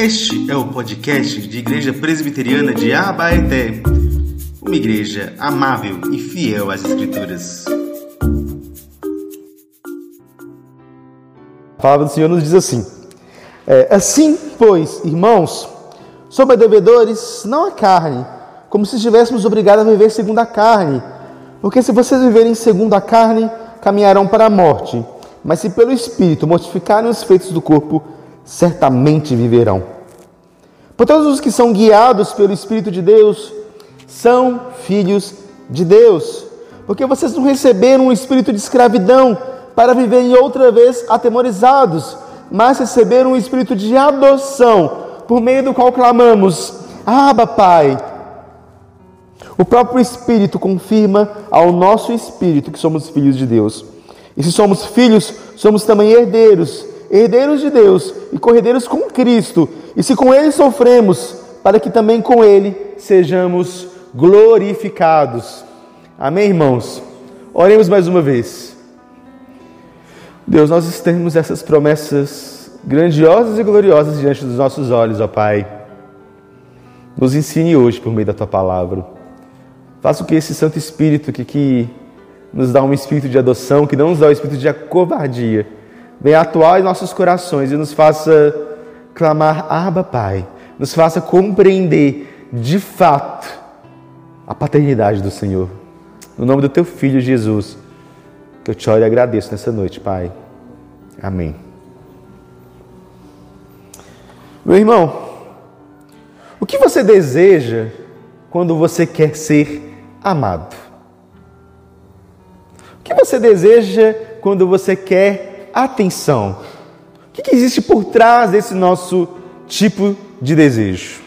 Este é o podcast de Igreja Presbiteriana de Abaeté, uma igreja amável e fiel às Escrituras. A palavra do Senhor nos diz assim: é, Assim, pois, irmãos, somos devedores não a carne, como se estivéssemos obrigados a viver segundo a carne. Porque se vocês viverem segundo a carne, caminharão para a morte. Mas se pelo Espírito mortificarem os feitos do corpo, certamente viverão. Por todos os que são guiados pelo Espírito de Deus, são filhos de Deus. Porque vocês não receberam um espírito de escravidão para viverem outra vez atemorizados, mas receberam um espírito de adoção, por meio do qual clamamos: Abba, Pai. O próprio Espírito confirma ao nosso espírito que somos filhos de Deus. E se somos filhos, somos também herdeiros herdeiros de Deus e corredeiros com Cristo, e se com Ele sofremos, para que também com Ele sejamos glorificados. Amém, irmãos? Oremos mais uma vez. Deus, nós temos essas promessas grandiosas e gloriosas diante dos nossos olhos, ó Pai. Nos ensine hoje por meio da Tua palavra. Faça o que esse Santo Espírito que, que nos dá um espírito de adoção, que não nos dá um espírito de covardia, venha atuar em nossos corações e nos faça clamar, Abba Pai, nos faça compreender de fato a paternidade do Senhor. No nome do Teu Filho Jesus, que eu te oro e agradeço nessa noite, Pai. Amém. Meu irmão, o que você deseja quando você quer ser amado? O que você deseja quando você quer atenção. O que, existe por trás desse nosso tipo de desejo?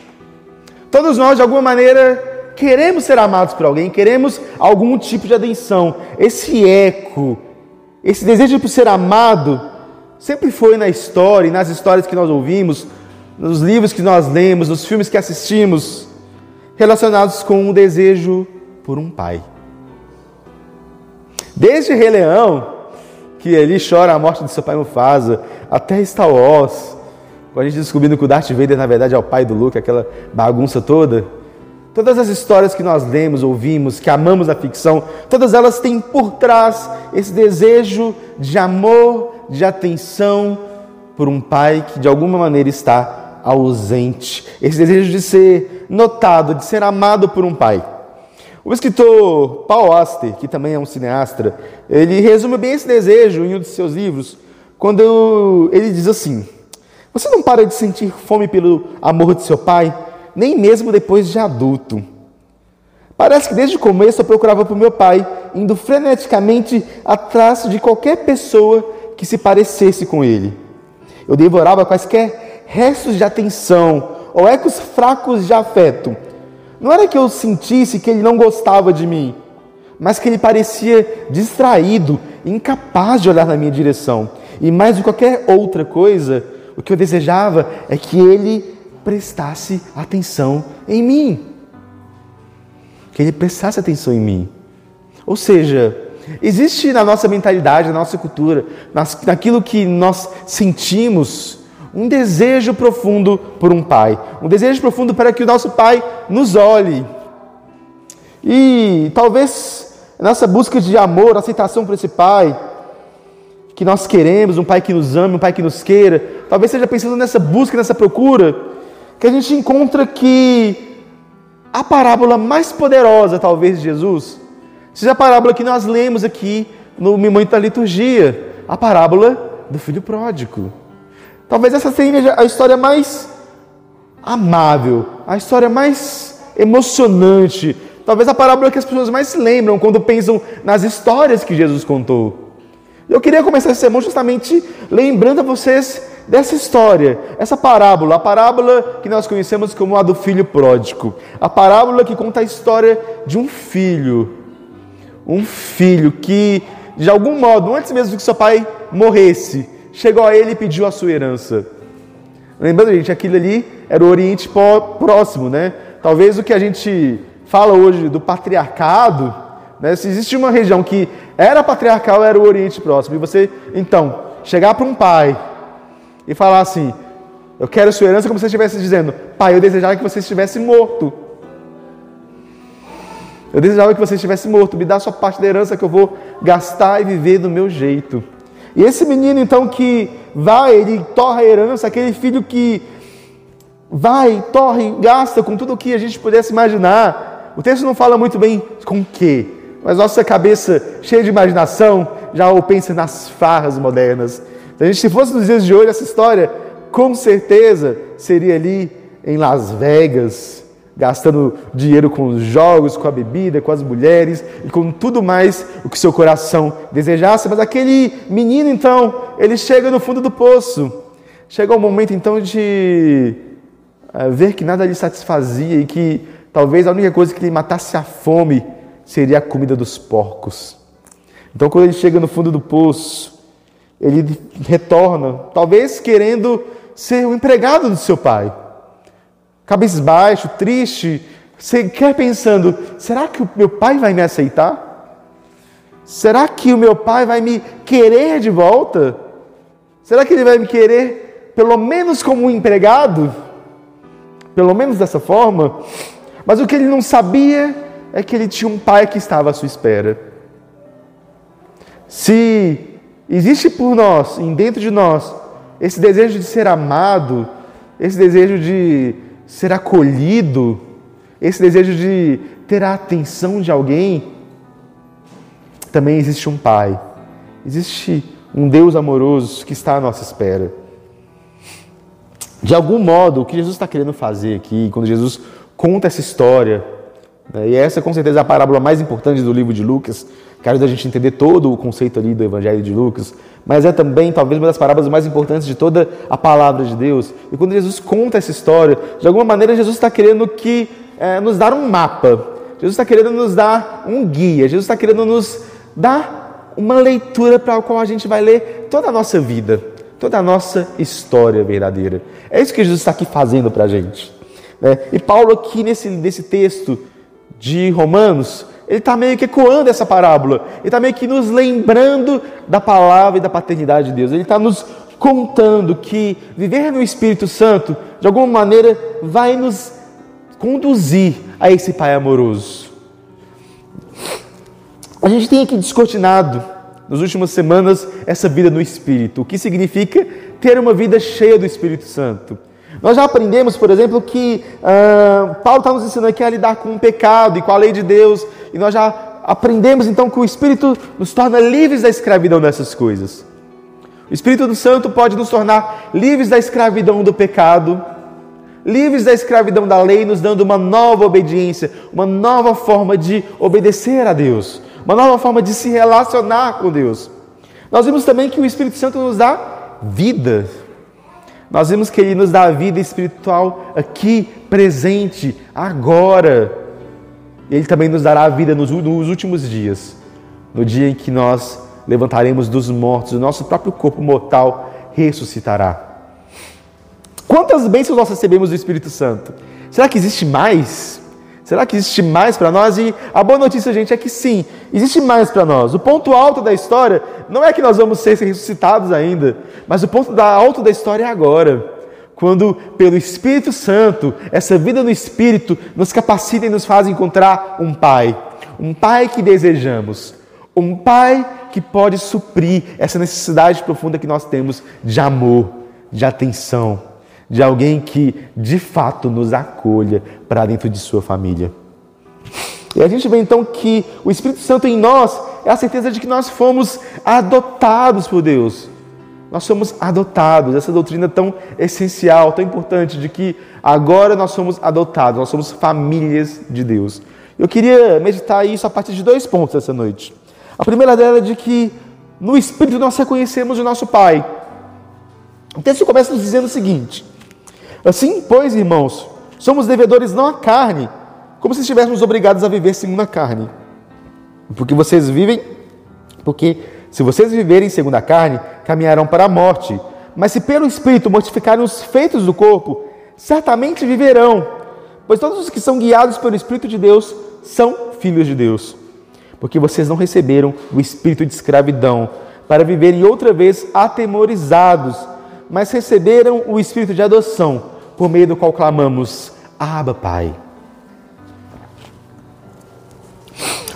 Todos nós, de alguma maneira, queremos ser amados por alguém, queremos algum tipo de atenção. Esse eco, esse desejo por ser amado, sempre foi na história, nas histórias que nós ouvimos, nos livros que nós lemos, nos filmes que assistimos, relacionados com o desejo por um pai. Desde Rei Leão, que ele chora a morte de seu pai Mufasa, até Star Wars, com a gente descobrindo que o Darth Vader na verdade é o pai do Luke, aquela bagunça toda. Todas as histórias que nós lemos, ouvimos, que amamos na ficção, todas elas têm por trás esse desejo de amor, de atenção por um pai que de alguma maneira está ausente. Esse desejo de ser notado, de ser amado por um pai. O escritor Paul Auster, que também é um cineasta, ele resume bem esse desejo em um de seus livros, quando ele diz assim: Você não para de sentir fome pelo amor de seu pai, nem mesmo depois de adulto. Parece que desde o começo eu procurava por meu pai, indo freneticamente atrás de qualquer pessoa que se parecesse com ele. Eu devorava quaisquer restos de atenção ou ecos fracos de afeto não era que eu sentisse que ele não gostava de mim, mas que ele parecia distraído, incapaz de olhar na minha direção. E mais do que qualquer outra coisa, o que eu desejava é que ele prestasse atenção em mim. Que ele prestasse atenção em mim. Ou seja, existe na nossa mentalidade, na nossa cultura, naquilo que nós sentimos, um desejo profundo por um pai, um desejo profundo para que o nosso pai nos olhe. E talvez nessa busca de amor, aceitação por esse pai, que nós queremos, um pai que nos ame, um pai que nos queira, talvez seja pensando nessa busca, nessa procura, que a gente encontra que a parábola mais poderosa, talvez, de Jesus, seja a parábola que nós lemos aqui no momento da liturgia, a parábola do filho pródigo. Talvez essa seja a história mais amável, a história mais emocionante, talvez a parábola que as pessoas mais se lembram quando pensam nas histórias que Jesus contou. Eu queria começar esse sermão justamente lembrando a vocês dessa história, essa parábola, a parábola que nós conhecemos como a do filho pródigo, a parábola que conta a história de um filho, um filho que, de algum modo, antes mesmo que seu pai morresse, chegou a ele e pediu a sua herança. Lembrando, gente, aquilo ali era o Oriente Próximo, né? Talvez o que a gente fala hoje do patriarcado, né? se existe uma região que era patriarcal, era o Oriente Próximo. E você, então, chegar para um pai e falar assim: Eu quero sua herança como se você estivesse dizendo: Pai, eu desejava que você estivesse morto. Eu desejava que você estivesse morto. Me dá a sua parte da herança que eu vou gastar e viver do meu jeito. E esse menino, então, que vai, ele torra a herança, aquele filho que vai, torra e gasta com tudo o que a gente pudesse imaginar. O texto não fala muito bem com o quê, mas nossa cabeça, cheia de imaginação, já pensa nas farras modernas. Se, a gente, se fosse nos dias de hoje, essa história, com certeza, seria ali em Las Vegas, gastando dinheiro com os jogos, com a bebida, com as mulheres e com tudo mais o que seu coração desejasse. Mas aquele menino, então, ele chega no fundo do poço. Chega o momento, então, de uh, ver que nada lhe satisfazia e que talvez a única coisa que lhe matasse a fome seria a comida dos porcos. Então, quando ele chega no fundo do poço, ele retorna, talvez querendo ser o empregado do seu pai cabisbaixo, triste, você quer pensando: será que o meu pai vai me aceitar? Será que o meu pai vai me querer de volta? Será que ele vai me querer pelo menos como um empregado? Pelo menos dessa forma? Mas o que ele não sabia é que ele tinha um pai que estava à sua espera. Se existe por nós, dentro de nós, esse desejo de ser amado, esse desejo de ser acolhido, esse desejo de ter a atenção de alguém, também existe um Pai, existe um Deus amoroso que está à nossa espera. De algum modo, o que Jesus está querendo fazer aqui, quando Jesus conta essa história, e essa com certeza é a parábola mais importante do livro de Lucas, que ajuda a gente entender todo o conceito ali do Evangelho de Lucas, mas é também talvez uma das parábolas mais importantes de toda a palavra de Deus. E quando Jesus conta essa história, de alguma maneira Jesus está querendo que é, nos dar um mapa. Jesus está querendo nos dar um guia. Jesus está querendo nos dar uma leitura para a qual a gente vai ler toda a nossa vida, toda a nossa história verdadeira. É isso que Jesus está aqui fazendo para a gente. Né? E Paulo aqui nesse, nesse texto de Romanos ele está meio que ecoando essa parábola, ele está meio que nos lembrando da palavra e da paternidade de Deus, ele está nos contando que viver no Espírito Santo, de alguma maneira, vai nos conduzir a esse Pai amoroso. A gente tem aqui descortinado, nas últimas semanas, essa vida no Espírito, o que significa ter uma vida cheia do Espírito Santo. Nós já aprendemos, por exemplo, que uh, Paulo está nos ensinando aqui a lidar com o pecado e com a lei de Deus, e nós já aprendemos então que o Espírito nos torna livres da escravidão dessas coisas. O Espírito do Santo pode nos tornar livres da escravidão do pecado, livres da escravidão da lei, nos dando uma nova obediência, uma nova forma de obedecer a Deus, uma nova forma de se relacionar com Deus. Nós vimos também que o Espírito Santo nos dá vida. Nós vimos que ele nos dá a vida espiritual aqui, presente, agora. Ele também nos dará a vida nos, nos últimos dias, no dia em que nós levantaremos dos mortos, o nosso próprio corpo mortal ressuscitará. Quantas bênçãos nós recebemos do Espírito Santo? Será que existe mais? Será que existe mais para nós? E a boa notícia, gente, é que sim, existe mais para nós. O ponto alto da história não é que nós vamos ser ressuscitados ainda, mas o ponto alto da história é agora. Quando, pelo Espírito Santo, essa vida no Espírito nos capacita e nos faz encontrar um Pai. Um Pai que desejamos. Um Pai que pode suprir essa necessidade profunda que nós temos de amor, de atenção de alguém que de fato nos acolha para dentro de sua família. E a gente vê então que o Espírito Santo em nós é a certeza de que nós fomos adotados por Deus. Nós somos adotados, essa doutrina tão essencial, tão importante, de que agora nós somos adotados, nós somos famílias de Deus. Eu queria meditar isso a partir de dois pontos essa noite. A primeira dela é de que no Espírito nós reconhecemos o nosso Pai. O texto começa nos dizendo o seguinte: Assim, pois, irmãos, somos devedores não à carne, como se estivéssemos obrigados a viver segundo a carne. Porque vocês vivem, porque se vocês viverem segundo a carne, caminharão para a morte. Mas se pelo Espírito mortificarem os feitos do corpo, certamente viverão. Pois todos os que são guiados pelo Espírito de Deus são filhos de Deus. Porque vocês não receberam o espírito de escravidão para viverem outra vez atemorizados mas receberam o espírito de adoção, por meio do qual clamamos: Abba, Pai.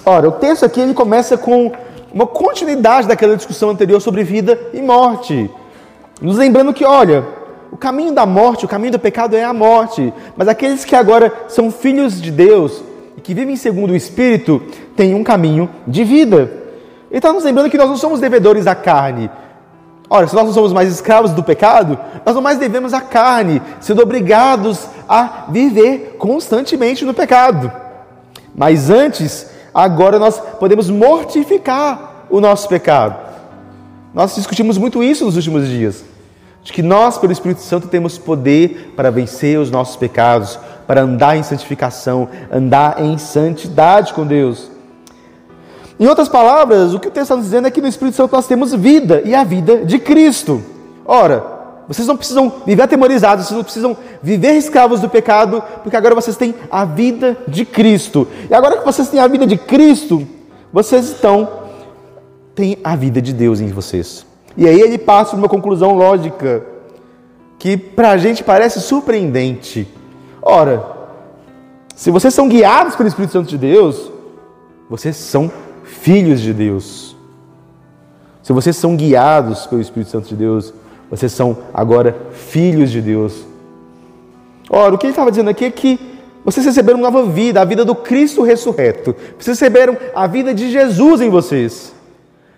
Ora, o texto aqui ele começa com uma continuidade daquela discussão anterior sobre vida e morte. Nos lembrando que, olha, o caminho da morte, o caminho do pecado é a morte, mas aqueles que agora são filhos de Deus e que vivem segundo o Espírito têm um caminho de vida. Ele está nos lembrando que nós não somos devedores da carne. Ora, se nós não somos mais escravos do pecado, nós não mais devemos a carne, sendo obrigados a viver constantemente no pecado. Mas antes, agora nós podemos mortificar o nosso pecado. Nós discutimos muito isso nos últimos dias. De que nós, pelo Espírito Santo, temos poder para vencer os nossos pecados, para andar em santificação, andar em santidade com Deus. Em outras palavras, o que o texto está dizendo é que no Espírito Santo nós temos vida e a vida de Cristo. Ora, vocês não precisam viver atemorizados, vocês não precisam viver escravos do pecado, porque agora vocês têm a vida de Cristo. E agora que vocês têm a vida de Cristo, vocês estão tem a vida de Deus em vocês. E aí ele passa uma conclusão lógica que para a gente parece surpreendente. Ora, se vocês são guiados pelo Espírito Santo de Deus, vocês são filhos de Deus. Se vocês são guiados pelo Espírito Santo de Deus, vocês são agora filhos de Deus. Ora, o que ele estava dizendo aqui é que vocês receberam nova vida, a vida do Cristo ressurreto. Vocês receberam a vida de Jesus em vocês.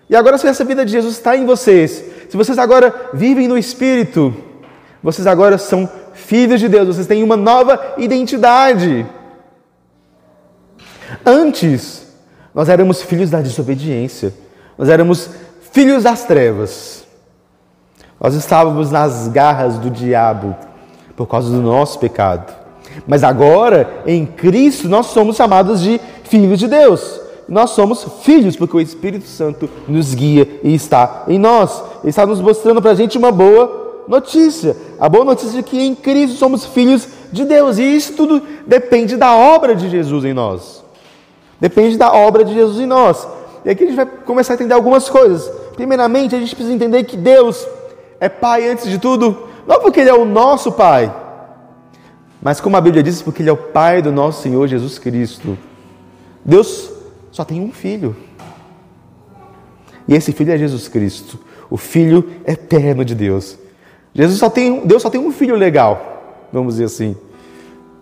E agora, se essa vida de Jesus está em vocês, se vocês agora vivem no Espírito, vocês agora são filhos de Deus, vocês têm uma nova identidade. Antes, nós éramos filhos da desobediência, nós éramos filhos das trevas, nós estávamos nas garras do diabo por causa do nosso pecado. Mas agora, em Cristo, nós somos chamados de filhos de Deus nós somos filhos, porque o Espírito Santo nos guia e está em nós. Ele está nos mostrando para a gente uma boa notícia. A boa notícia é que em Cristo somos filhos de Deus. E isso tudo depende da obra de Jesus em nós. Depende da obra de Jesus em nós. E aqui a gente vai começar a entender algumas coisas. Primeiramente, a gente precisa entender que Deus é Pai antes de tudo, não porque Ele é o nosso Pai, mas como a Bíblia diz, porque Ele é o Pai do nosso Senhor Jesus Cristo. Deus só tem um filho. E esse filho é Jesus Cristo, o filho eterno de Deus. Jesus só tem, Deus só tem um filho legal, vamos dizer assim.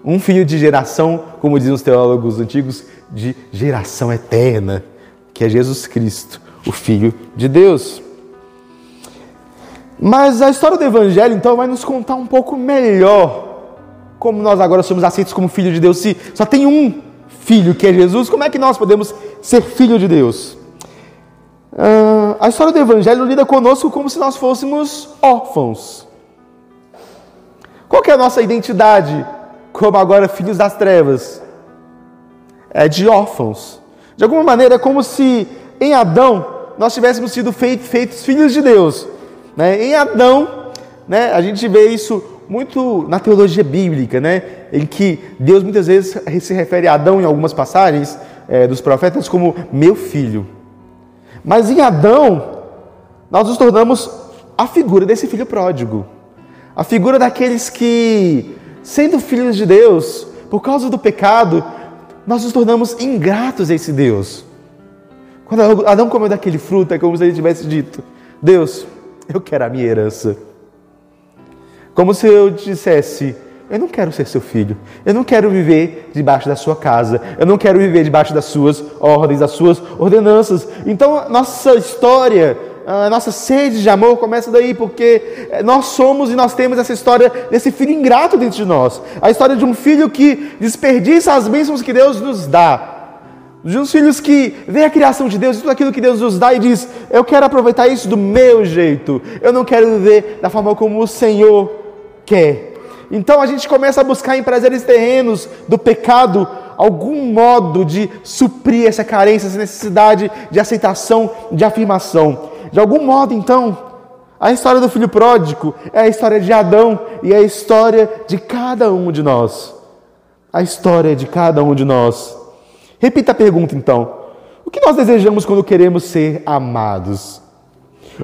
Um filho de geração, como dizem os teólogos antigos, de geração eterna, que é Jesus Cristo, o filho de Deus. Mas a história do Evangelho, então, vai nos contar um pouco melhor como nós agora somos aceitos como filho de Deus, se só tem um filho que é Jesus, como é que nós podemos ser filho de Deus? Uh, a história do Evangelho lida conosco como se nós fôssemos órfãos. Qual é a nossa identidade como agora filhos das trevas? É de órfãos. De alguma maneira é como se em Adão nós tivéssemos sido feitos, feitos filhos de Deus. Né? Em Adão, né, a gente vê isso muito na teologia bíblica, né? em que Deus muitas vezes se refere a Adão em algumas passagens é, dos profetas como meu filho. Mas em Adão, nós nos tornamos a figura desse filho pródigo. A figura daqueles que, sendo filhos de Deus, por causa do pecado, nós nos tornamos ingratos a esse Deus. Quando Adão comeu daquele fruto, é como se ele tivesse dito: Deus, eu quero a minha herança. Como se eu dissesse: Eu não quero ser seu filho. Eu não quero viver debaixo da sua casa. Eu não quero viver debaixo das suas ordens, das suas ordenanças. Então, nossa história, a nossa sede de amor começa daí, porque nós somos e nós temos essa história desse filho ingrato dentro de nós. A história de um filho que desperdiça as bênçãos que Deus nos dá. De uns filhos que vê a criação de Deus, tudo aquilo que Deus nos dá e diz: Eu quero aproveitar isso do meu jeito. Eu não quero viver da forma como o Senhor quer. Então a gente começa a buscar em prazeres terrenos do pecado algum modo de suprir essa carência, essa necessidade de aceitação, de afirmação. De algum modo, então, a história do filho pródigo é a história de Adão e é a história de cada um de nós. A história de cada um de nós. Repita a pergunta então. O que nós desejamos quando queremos ser amados?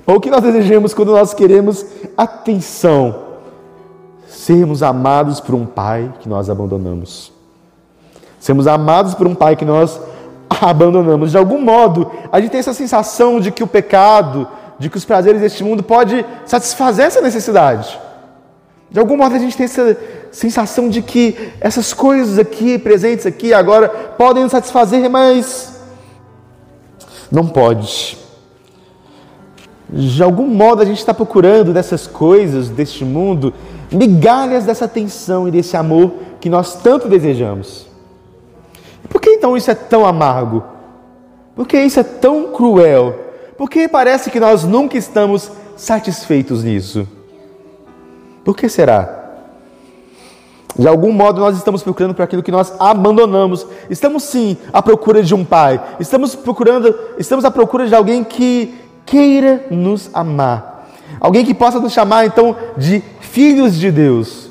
Ou o que nós desejamos quando nós queremos atenção? Sermos amados por um pai que nós abandonamos. Sermos amados por um pai que nós abandonamos. De algum modo, a gente tem essa sensação de que o pecado, de que os prazeres deste mundo pode satisfazer essa necessidade. De algum modo a gente tem essa sensação de que essas coisas aqui, presentes aqui agora, podem nos satisfazer, mas não pode. De algum modo a gente está procurando dessas coisas, deste mundo, migalhas dessa atenção e desse amor que nós tanto desejamos. Então isso é tão amargo? Por que isso é tão cruel? Por que parece que nós nunca estamos satisfeitos nisso? Por que será? De algum modo nós estamos procurando por aquilo que nós abandonamos. Estamos sim à procura de um pai. Estamos procurando, estamos à procura de alguém que queira nos amar. Alguém que possa nos chamar então de filhos de Deus.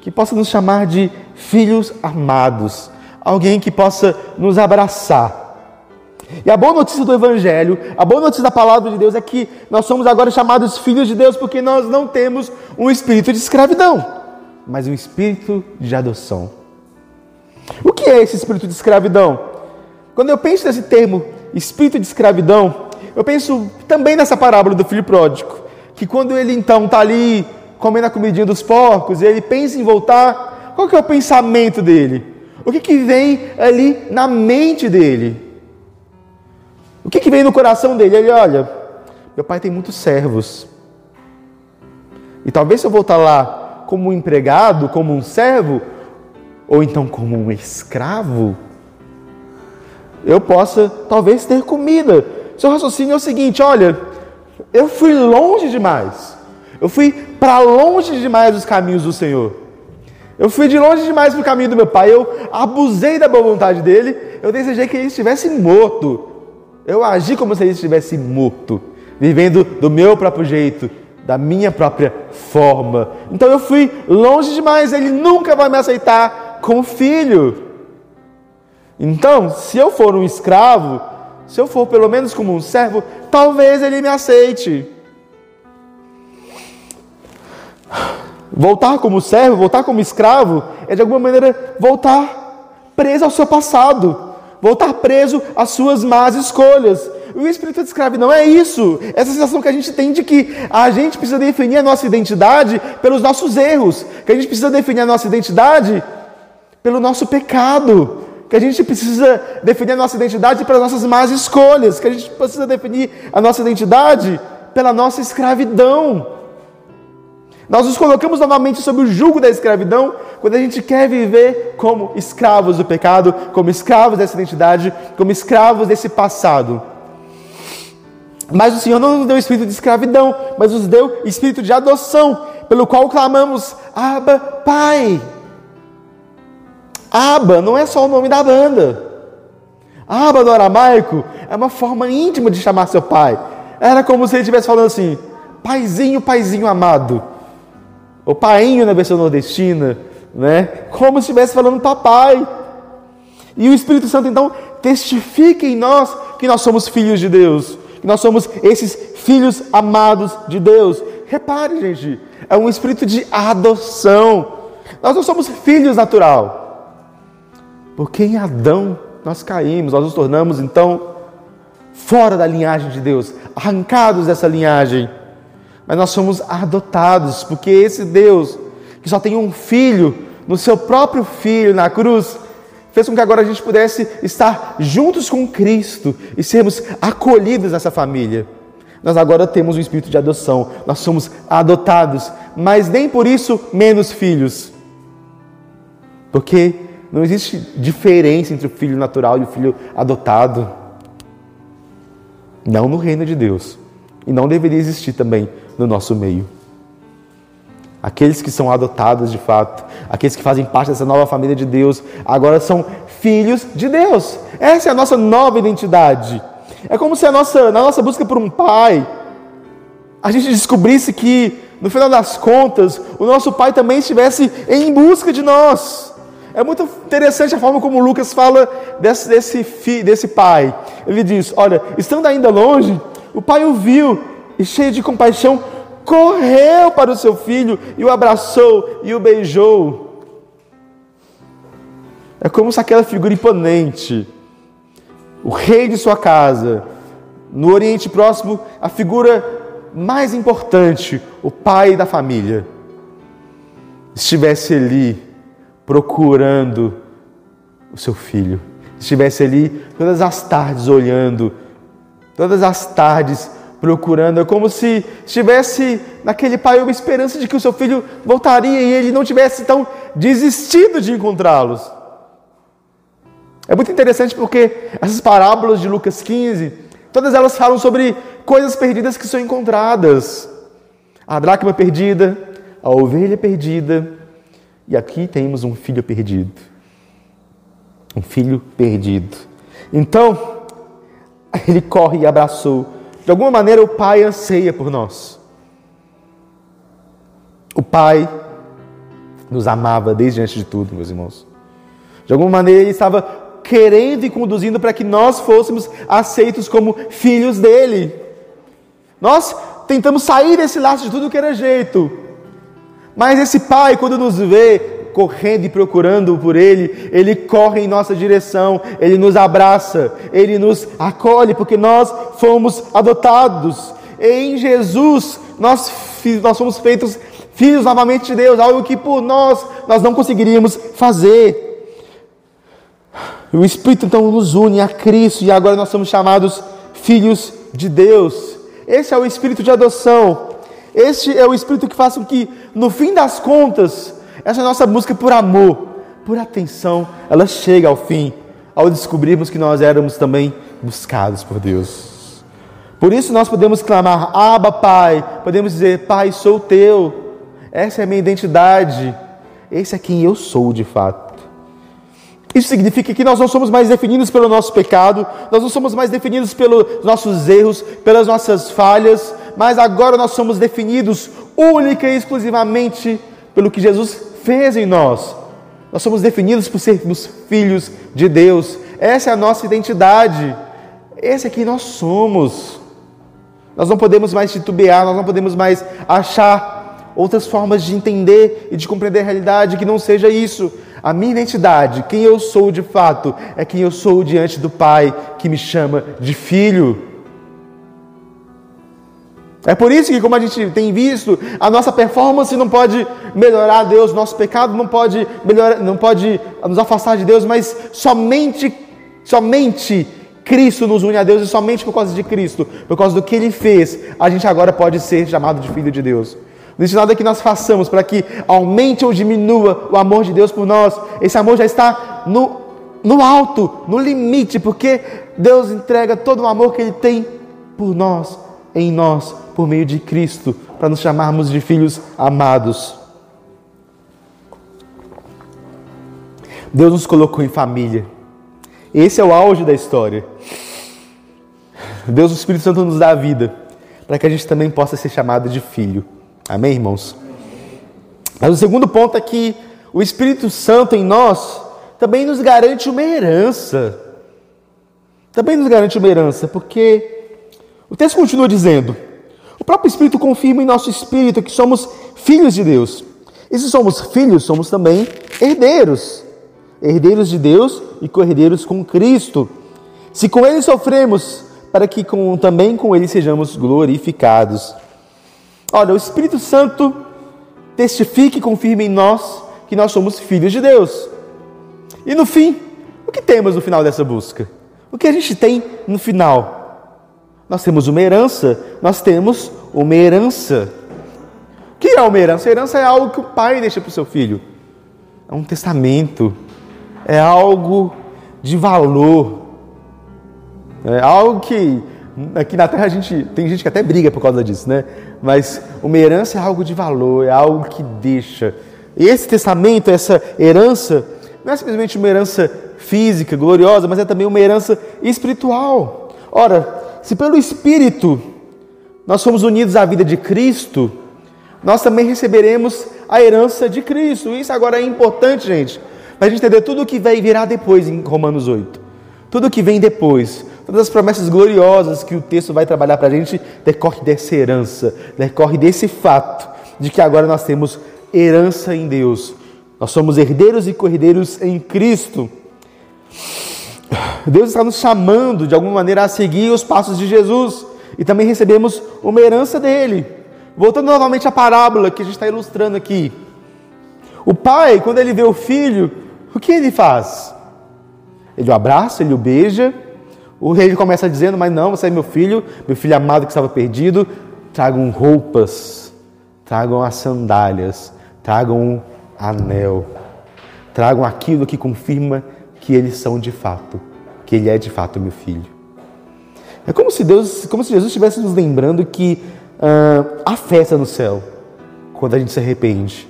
Que possa nos chamar de filhos amados. Alguém que possa nos abraçar. E a boa notícia do Evangelho, a boa notícia da palavra de Deus é que nós somos agora chamados filhos de Deus porque nós não temos um espírito de escravidão, mas um espírito de adoção. O que é esse espírito de escravidão? Quando eu penso nesse termo, espírito de escravidão, eu penso também nessa parábola do filho pródigo, que quando ele então está ali comendo a comidinha dos porcos e ele pensa em voltar, qual que é o pensamento dele? O que, que vem ali na mente dele? O que, que vem no coração dele? Ele olha, meu pai tem muitos servos. E talvez se eu voltar lá como um empregado, como um servo, ou então como um escravo, eu possa talvez ter comida. Seu raciocínio é o seguinte: olha, eu fui longe demais. Eu fui para longe demais dos caminhos do Senhor. Eu fui de longe demais para o caminho do meu pai. Eu abusei da boa vontade dele. Eu desejei que ele estivesse morto. Eu agi como se ele estivesse morto, vivendo do meu próprio jeito, da minha própria forma. Então eu fui longe demais. Ele nunca vai me aceitar como filho. Então, se eu for um escravo, se eu for pelo menos como um servo, talvez ele me aceite. Voltar como servo, voltar como escravo, é de alguma maneira voltar preso ao seu passado, voltar preso às suas más escolhas. O espírito de escravidão é isso, essa sensação que a gente tem de que a gente precisa definir a nossa identidade pelos nossos erros, que a gente precisa definir a nossa identidade pelo nosso pecado, que a gente precisa definir a nossa identidade pelas nossas más escolhas, que a gente precisa definir a nossa identidade pela nossa escravidão. Nós nos colocamos novamente sob o jugo da escravidão quando a gente quer viver como escravos do pecado, como escravos dessa identidade, como escravos desse passado. Mas o Senhor não nos deu espírito de escravidão, mas nos deu espírito de adoção, pelo qual clamamos: Abba, Pai. Abba não é só o nome da banda. Abba no aramaico é uma forma íntima de chamar seu pai. Era como se ele estivesse falando assim: Paizinho, paizinho amado o painho na versão nordestina, né? Como se estivesse falando papai. E o Espírito Santo então testifica em nós que nós somos filhos de Deus, que nós somos esses filhos amados de Deus. Repare, gente, é um espírito de adoção. Nós não somos filhos natural. Porque em Adão nós caímos, nós nos tornamos então fora da linhagem de Deus, arrancados dessa linhagem mas nós somos adotados, porque esse Deus, que só tem um filho, no seu próprio filho na cruz, fez com que agora a gente pudesse estar juntos com Cristo e sermos acolhidos nessa família. Nós agora temos o espírito de adoção, nós somos adotados, mas nem por isso menos filhos. Porque não existe diferença entre o filho natural e o filho adotado. Não no reino de Deus. E não deveria existir também no nosso meio. Aqueles que são adotados de fato, aqueles que fazem parte dessa nova família de Deus, agora são filhos de Deus. Essa é a nossa nova identidade. É como se a nossa, na nossa busca por um pai, a gente descobrisse que, no final das contas, o nosso pai também estivesse em busca de nós. É muito interessante a forma como Lucas fala desse, desse, fi, desse pai. Ele diz: Olha, estando ainda longe, o pai o viu e cheio de compaixão, correu para o seu filho e o abraçou e o beijou. É como se aquela figura imponente, o rei de sua casa, no Oriente Próximo, a figura mais importante, o pai da família, estivesse ali procurando o seu filho, estivesse ali todas as tardes olhando, todas as tardes procurando, é como se estivesse naquele pai uma esperança de que o seu filho voltaria e ele não tivesse tão desistido de encontrá-los. É muito interessante porque essas parábolas de Lucas 15, todas elas falam sobre coisas perdidas que são encontradas. A dracma perdida, a ovelha perdida, e aqui temos um filho perdido. Um filho perdido. Então, ele corre e abraçou. De alguma maneira, o pai anseia por nós. O pai nos amava desde antes de tudo, meus irmãos. De alguma maneira, ele estava querendo e conduzindo para que nós fôssemos aceitos como filhos dele. Nós tentamos sair desse laço de tudo que era jeito. Mas esse pai, quando nos vê correndo e procurando por ele, ele corre em nossa direção, ele nos abraça, ele nos acolhe, porque nós fomos adotados. Em Jesus nós, nós somos feitos filhos novamente de Deus, algo que por nós nós não conseguiríamos fazer. O Espírito então nos une a Cristo e agora nós somos chamados filhos de Deus. Esse é o espírito de adoção. Este é o espírito que faz com que, no fim das contas, essa nossa busca por amor, por atenção, ela chegue ao fim, ao descobrirmos que nós éramos também buscados por Deus. Por isso nós podemos clamar: Abba, Pai. Podemos dizer: Pai, sou teu. Essa é a minha identidade. Esse é quem eu sou de fato. Isso significa que nós não somos mais definidos pelo nosso pecado, nós não somos mais definidos pelos nossos erros, pelas nossas falhas, mas agora nós somos definidos única e exclusivamente pelo que Jesus fez em nós. Nós somos definidos por sermos filhos de Deus. Essa é a nossa identidade. Esse é quem nós somos. Nós não podemos mais titubear, nós não podemos mais achar outras formas de entender e de compreender a realidade que não seja isso. A minha identidade, quem eu sou de fato, é quem eu sou diante do Pai que me chama de filho. É por isso que, como a gente tem visto, a nossa performance não pode melhorar Deus, nosso pecado não pode melhorar, não pode nos afastar de Deus, mas somente, somente Cristo nos une a Deus e somente por causa de Cristo, por causa do que Ele fez, a gente agora pode ser chamado de filho de Deus. Não existe nada que nós façamos para que aumente ou diminua o amor de Deus por nós. Esse amor já está no, no alto, no limite, porque Deus entrega todo o amor que Ele tem por nós, em nós, por meio de Cristo, para nos chamarmos de filhos amados. Deus nos colocou em família. Esse é o auge da história. Deus, o Espírito Santo, nos dá a vida para que a gente também possa ser chamado de filho. Amém, irmãos? Mas o segundo ponto é que o Espírito Santo em nós também nos garante uma herança. Também nos garante uma herança, porque o texto continua dizendo: o próprio Espírito confirma em nosso espírito que somos filhos de Deus. E se somos filhos, somos também herdeiros. Herdeiros de Deus e co-herdeiros com Cristo. Se com Ele sofremos, para que com, também com Ele sejamos glorificados. Olha, o Espírito Santo testifica e confirma em nós que nós somos filhos de Deus. E no fim, o que temos no final dessa busca? O que a gente tem no final? Nós temos uma herança, nós temos uma herança. O que é uma herança? A herança é algo que o pai deixa para o seu filho. É um testamento, é algo de valor, é algo que Aqui na Terra a gente tem gente que até briga por causa disso, né? Mas uma herança é algo de valor, é algo que deixa. E esse testamento, essa herança, não é simplesmente uma herança física, gloriosa, mas é também uma herança espiritual. Ora, se pelo Espírito nós somos unidos à vida de Cristo, nós também receberemos a herança de Cristo. Isso agora é importante, gente, para a gente entender tudo o que vai virar depois em Romanos 8. Tudo o que vem depois todas as promessas gloriosas que o texto vai trabalhar para a gente decorre dessa herança, decorre desse fato de que agora nós temos herança em Deus. Nós somos herdeiros e cordeiros em Cristo. Deus está nos chamando de alguma maneira a seguir os passos de Jesus e também recebemos uma herança dele. Voltando novamente à parábola que a gente está ilustrando aqui. O pai, quando ele vê o filho, o que ele faz? Ele o abraça, ele o beija. O rei começa dizendo: Mas não, você é meu filho, meu filho amado que estava perdido. Tragam roupas, tragam as sandálias, tragam um anel, tragam aquilo que confirma que eles são de fato, que ele é de fato meu filho. É como se Deus, como se Jesus estivesse nos lembrando que uh, há festa no céu quando a gente se arrepende.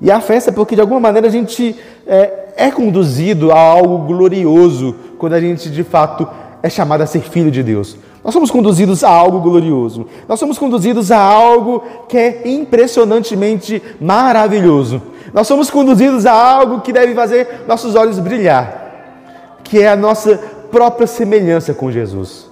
E a festa porque de alguma maneira a gente é, é conduzido a algo glorioso quando a gente de fato é chamado a ser filho de Deus. Nós somos conduzidos a algo glorioso. Nós somos conduzidos a algo que é impressionantemente maravilhoso. Nós somos conduzidos a algo que deve fazer nossos olhos brilhar, que é a nossa própria semelhança com Jesus.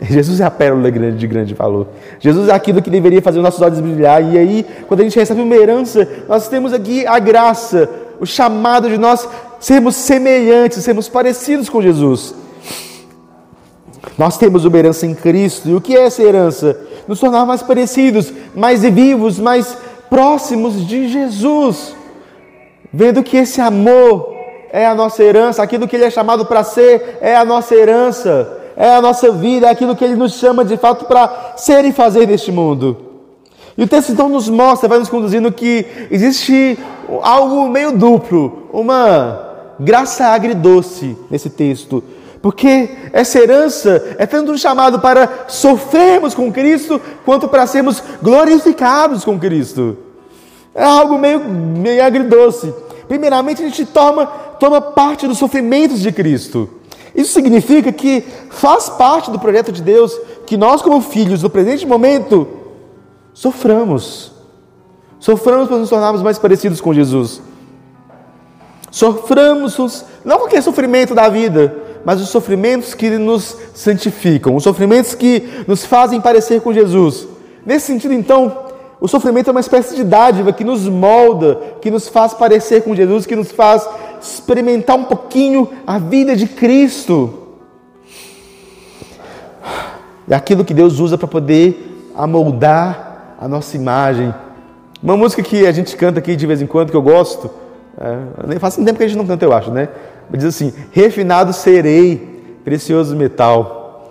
Jesus é a pérola de grande valor. Jesus é aquilo que deveria fazer os nossos olhos brilhar. E aí, quando a gente recebe uma herança, nós temos aqui a graça, o chamado de nós sermos semelhantes, sermos parecidos com Jesus. Nós temos uma herança em Cristo. E o que é essa herança? Nos tornar mais parecidos, mais vivos, mais próximos de Jesus. Vendo que esse amor é a nossa herança, aquilo que Ele é chamado para ser é a nossa herança é a nossa vida, é aquilo que Ele nos chama de fato para ser e fazer neste mundo. E o texto então nos mostra, vai nos conduzindo que existe algo meio duplo, uma graça agridoce nesse texto. Porque essa herança é tanto um chamado para sofrermos com Cristo, quanto para sermos glorificados com Cristo. É algo meio, meio agridoce. Primeiramente, a gente toma, toma parte dos sofrimentos de Cristo. Isso significa que faz parte do projeto de Deus que nós, como filhos, no presente momento, soframos. Soframos para nos tornarmos mais parecidos com Jesus. Soframos, não qualquer sofrimento da vida, mas os sofrimentos que nos santificam, os sofrimentos que nos fazem parecer com Jesus. Nesse sentido, então, o sofrimento é uma espécie de dádiva que nos molda, que nos faz parecer com Jesus, que nos faz experimentar um pouquinho a vida de Cristo. É aquilo que Deus usa para poder amoldar a nossa imagem. Uma música que a gente canta aqui de vez em quando, que eu gosto, é, faz um tempo que a gente não canta, eu acho, né? Diz assim: Refinado serei, precioso metal.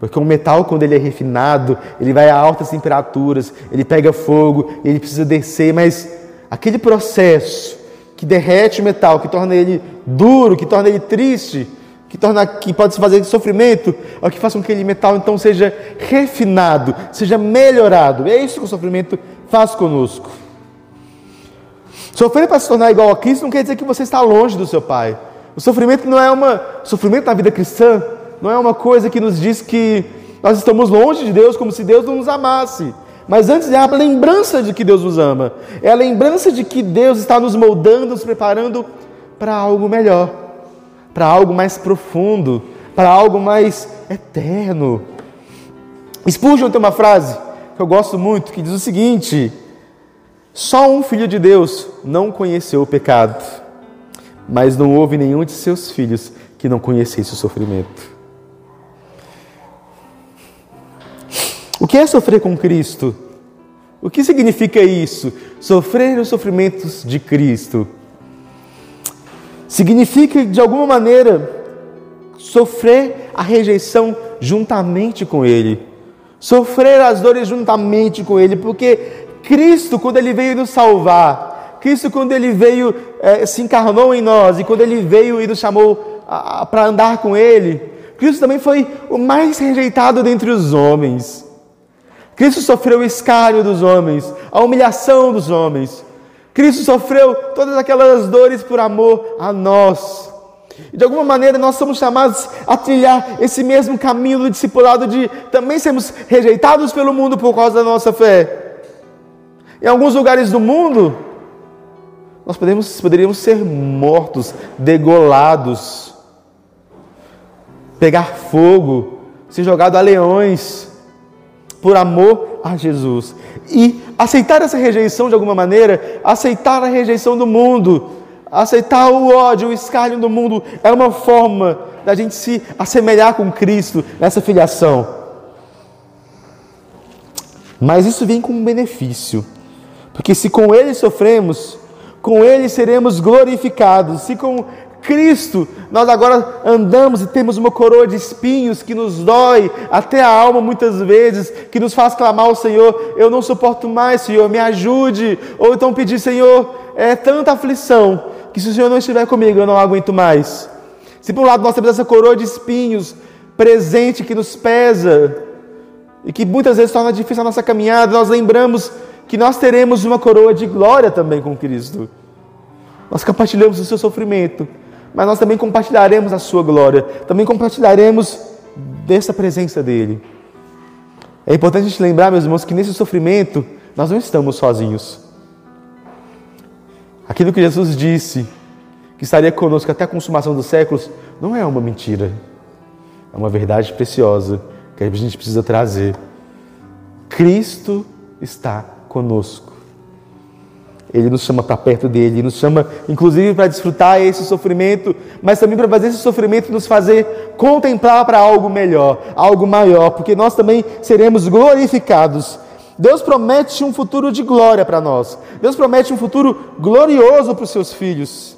Porque o metal, quando ele é refinado, ele vai a altas temperaturas, ele pega fogo, ele precisa descer, mas aquele processo que derrete o metal, que torna ele duro, que torna ele triste, que torna que pode se fazer de sofrimento, é o que faz com que aquele metal então seja refinado, seja melhorado. É isso que o sofrimento faz conosco. Sofrer para se tornar igual a Cristo não quer dizer que você está longe do seu Pai. O sofrimento não é uma o sofrimento da vida cristã não é uma coisa que nos diz que nós estamos longe de Deus como se Deus não nos amasse. Mas antes é a lembrança de que Deus nos ama. É a lembrança de que Deus está nos moldando, nos preparando para algo melhor, para algo mais profundo, para algo mais eterno. Spurgeon tem uma frase que eu gosto muito que diz o seguinte: Só um filho de Deus não conheceu o pecado, mas não houve nenhum de seus filhos que não conhecesse o sofrimento. O que é sofrer com Cristo? O que significa isso? Sofrer os sofrimentos de Cristo. Significa, de alguma maneira, sofrer a rejeição juntamente com Ele. Sofrer as dores juntamente com Ele, porque Cristo, quando Ele veio nos salvar, Cristo, quando Ele veio, é, se encarnou em nós, e quando Ele veio e nos chamou para andar com Ele, Cristo também foi o mais rejeitado dentre os homens. Cristo sofreu o escárnio dos homens, a humilhação dos homens. Cristo sofreu todas aquelas dores por amor a nós. E de alguma maneira nós somos chamados a trilhar esse mesmo caminho do discipulado de também sermos rejeitados pelo mundo por causa da nossa fé. Em alguns lugares do mundo, nós podemos, poderíamos ser mortos, degolados pegar fogo, ser jogado a leões, por amor a Jesus. E aceitar essa rejeição de alguma maneira, aceitar a rejeição do mundo, aceitar o ódio, o escárnio do mundo, é uma forma da gente se assemelhar com Cristo nessa filiação. Mas isso vem com um benefício, porque se com Ele sofremos, com Ele seremos glorificados. Se com Cristo, nós agora andamos e temos uma coroa de espinhos que nos dói até a alma muitas vezes, que nos faz clamar ao Senhor: Eu não suporto mais, Senhor, me ajude. Ou então pedir: Senhor, é tanta aflição que se o Senhor não estiver comigo, eu não aguento mais. Se por um lado nós temos essa coroa de espinhos presente que nos pesa e que muitas vezes torna difícil a nossa caminhada, nós lembramos que nós teremos uma coroa de glória também com Cristo. Nós compartilhamos o seu sofrimento mas nós também compartilharemos a sua glória, também compartilharemos dessa presença dele. É importante a gente lembrar, meus irmãos, que nesse sofrimento nós não estamos sozinhos. Aquilo que Jesus disse, que estaria conosco até a consumação dos séculos, não é uma mentira. É uma verdade preciosa que a gente precisa trazer. Cristo está conosco. Ele nos chama para perto dele, nos chama inclusive para desfrutar esse sofrimento, mas também para fazer esse sofrimento nos fazer contemplar para algo melhor, algo maior, porque nós também seremos glorificados. Deus promete um futuro de glória para nós. Deus promete um futuro glorioso para os seus filhos.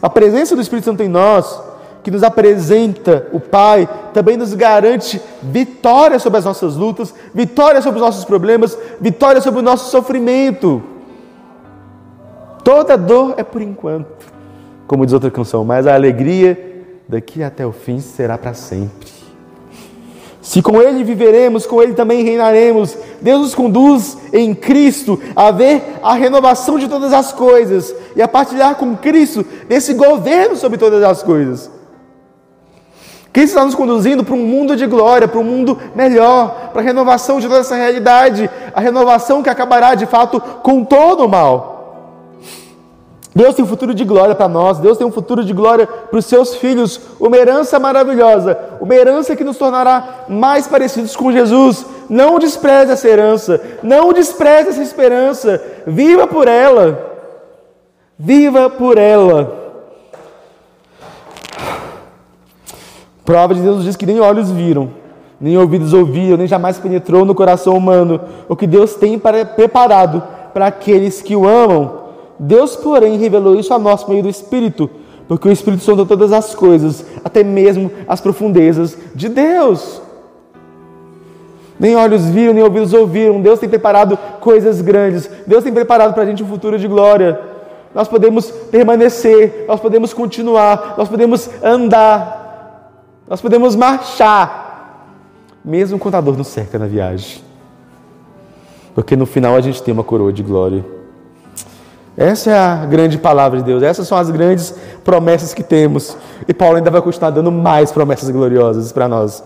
A presença do Espírito Santo em nós, que nos apresenta o Pai, também nos garante vitória sobre as nossas lutas, vitória sobre os nossos problemas, vitória sobre o nosso sofrimento. Toda dor é por enquanto, como diz outra canção, mas a alegria daqui até o fim será para sempre. Se com Ele viveremos, com Ele também reinaremos. Deus nos conduz em Cristo a ver a renovação de todas as coisas e a partilhar com Cristo desse governo sobre todas as coisas. Cristo está nos conduzindo para um mundo de glória, para um mundo melhor, para a renovação de toda essa realidade, a renovação que acabará de fato com todo o mal. Deus tem um futuro de glória para nós, Deus tem um futuro de glória para os seus filhos, uma herança maravilhosa, uma herança que nos tornará mais parecidos com Jesus. Não despreze essa herança, não despreze essa esperança, viva por ela, viva por ela. Prova de Deus diz que nem olhos viram, nem ouvidos ouviram, nem jamais penetrou no coração humano o que Deus tem para, preparado para aqueles que o amam. Deus, porém, revelou isso a nós por meio do Espírito, porque o Espírito sonda todas as coisas, até mesmo as profundezas de Deus. Nem olhos viram, nem ouvidos ouviram. Deus tem preparado coisas grandes. Deus tem preparado para a gente um futuro de glória. Nós podemos permanecer, nós podemos continuar, nós podemos andar, nós podemos marchar, mesmo quando a dor nos cerca na viagem. Porque no final a gente tem uma coroa de glória. Essa é a grande palavra de Deus, essas são as grandes promessas que temos. E Paulo ainda vai continuar dando mais promessas gloriosas para nós.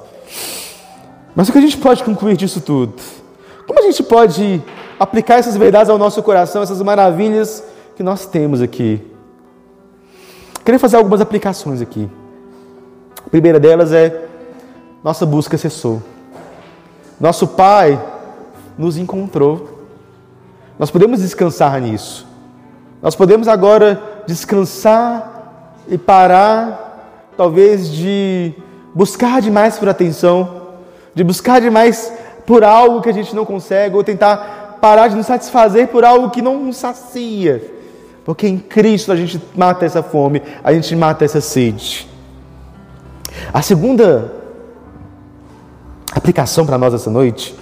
Mas o que a gente pode concluir disso tudo? Como a gente pode aplicar essas verdades ao nosso coração, essas maravilhas que nós temos aqui? Queria fazer algumas aplicações aqui. A primeira delas é: nossa busca cessou. Nosso Pai nos encontrou. Nós podemos descansar nisso. Nós podemos agora descansar e parar, talvez, de buscar demais por atenção, de buscar demais por algo que a gente não consegue, ou tentar parar de nos satisfazer por algo que não nos sacia. Porque em Cristo a gente mata essa fome, a gente mata essa sede. A segunda aplicação para nós essa noite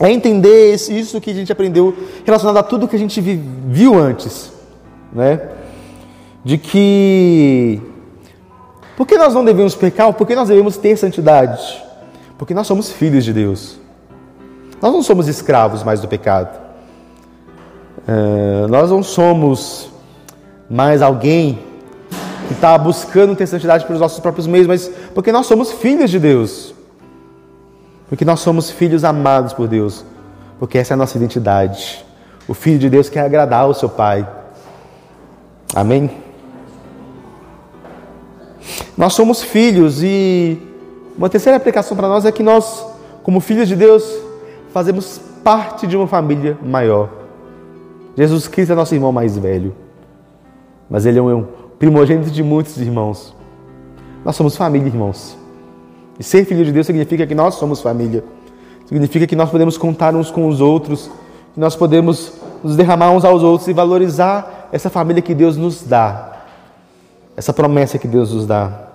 é entender isso que a gente aprendeu relacionado a tudo que a gente viu antes, né? De que por que nós não devemos pecar? Por que nós devemos ter santidade? Porque nós somos filhos de Deus. Nós não somos escravos mais do pecado. É, nós não somos mais alguém que está buscando ter santidade pelos nossos próprios meios, mas porque nós somos filhos de Deus. Porque nós somos filhos amados por Deus. Porque essa é a nossa identidade. O filho de Deus quer agradar ao seu Pai. Amém? Nós somos filhos e uma terceira aplicação para nós é que nós, como filhos de Deus, fazemos parte de uma família maior. Jesus Cristo é nosso irmão mais velho, mas ele é um primogênito de muitos irmãos. Nós somos família, irmãos. E ser filho de Deus significa que nós somos família. Significa que nós podemos contar uns com os outros, que nós podemos nos derramar uns aos outros e valorizar essa família que Deus nos dá, essa promessa que Deus nos dá.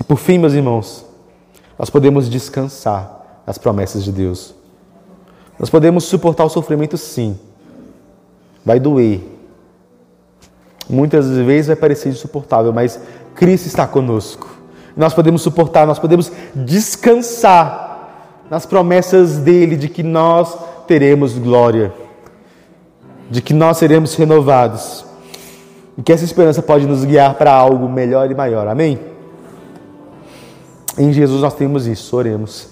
E por fim, meus irmãos, nós podemos descansar nas promessas de Deus. Nós podemos suportar o sofrimento, sim. Vai doer. Muitas vezes vai parecer insuportável, mas Cristo está conosco. Nós podemos suportar, nós podemos descansar nas promessas dele de que nós teremos glória, de que nós seremos renovados e que essa esperança pode nos guiar para algo melhor e maior. Amém? Em Jesus nós temos isso, oremos.